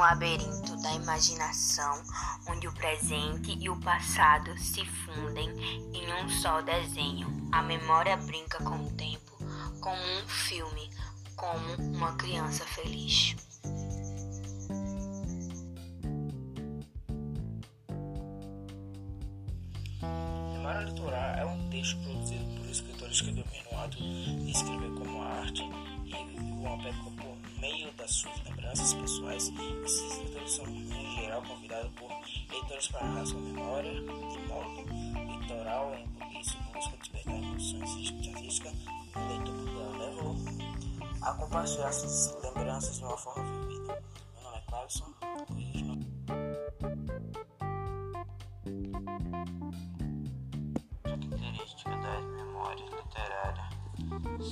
labirinto da imaginação, onde o presente e o passado se fundem em um só desenho. A memória brinca com o tempo, como um filme, como uma criança feliz. Memória Litoral é um texto produzido por escritores que dominam o ato de escrever como arte e uma época por meio das suas convidados por leitores para narrar sua memória de modo litoral, em isso busca despertar emoções estatísticas no leitor porque levou a compartilhar suas lembranças de uma forma vivida. Meu nome é Clarkson. Característica das memórias literárias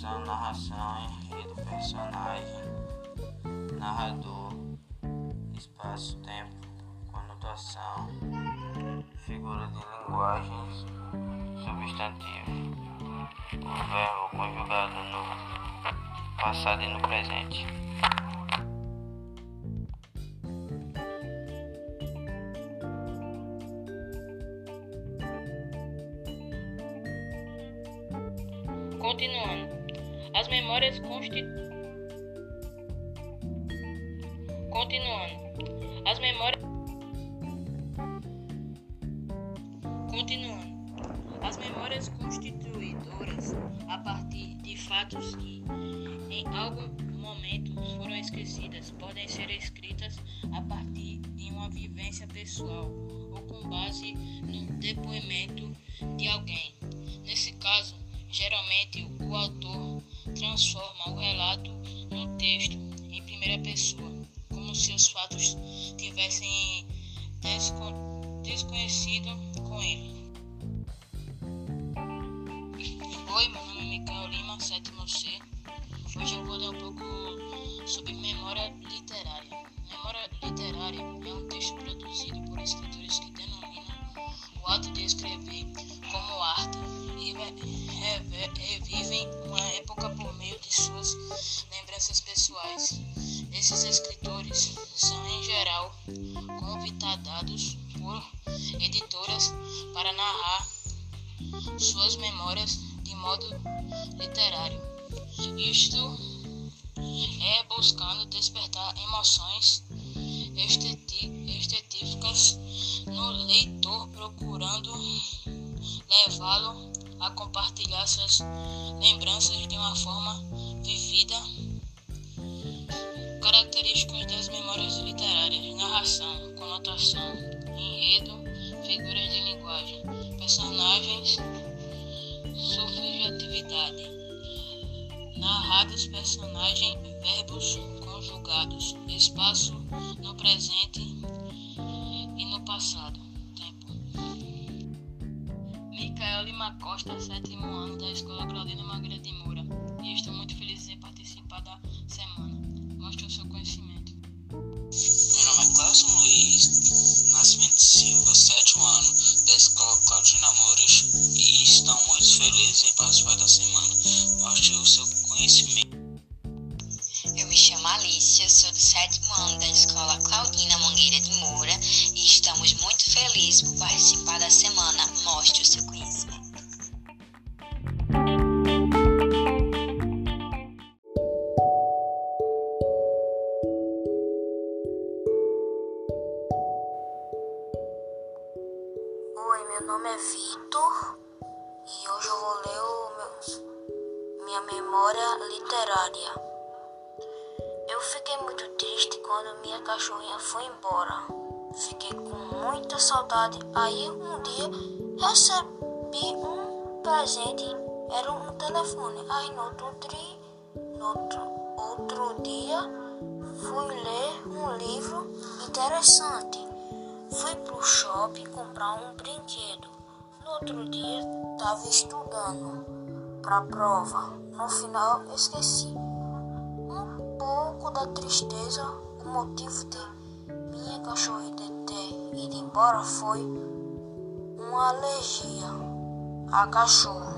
são narração, enredo, personagem, narrador, espaço-tempo, conotação, figura de linguagens, substantivo, o verbo conjugado no passado e no presente. Continuando, as memórias consti... Continuando, as memórias constituidoras a partir de fatos que em algum momento foram esquecidas podem ser escritas a partir de uma vivência pessoal ou com base no depoimento de alguém. Nesse caso, geralmente o autor transforma o relato no texto em primeira pessoa, como se os fatos tivessem desco desconhecido com ele. Nome é Micael Lima, sétimo C. Hoje eu vou ler um pouco sobre memória literária. Memória literária é um texto produzido por escritores que denominam o ato de escrever como arte e revivem uma época por meio de suas lembranças pessoais. Esses escritores são, em geral, convidados por editoras para narrar suas memórias de modo literário. Isto é buscando despertar emoções estéticas no leitor, procurando levá-lo a compartilhar suas lembranças de uma forma vivida. Características das memórias literárias: narração, conotação, enredo, figuras de linguagem, personagens, subjetividade. Narrados, personagem, verbos conjugados, espaço no presente e no passado. Tempo. Micael Lima Costa, sétimo ano da Escola Claudina Magra de Moura. E estou muito feliz em participar da semana. Mostre o seu conhecimento. Meu nome é Cláudio Luiz Nascimento Silva, sétimo ano da Escola Claudina Mouras e estão muito felizes em participar da semana. Mostre o seu conhecimento. Eu me chamo Alicia, sou do sétimo ano da Escola Claudina Mangueira de Moura e estamos muito felizes por participar da semana Mostre o seu conhecimento. Vitor e hoje eu vou ler o meu, minha memória literária. Eu fiquei muito triste quando minha cachorrinha foi embora. Fiquei com muita saudade. Aí um dia recebi um presente, era um telefone. Aí no outro, tri, no outro, outro dia fui ler um livro interessante. Fui pro shopping comprar um brinquedo. No outro dia estava estudando para a prova. No final esqueci. Um pouco da tristeza, o motivo de minha cachorrinha ter ido embora foi uma alergia a cachorro.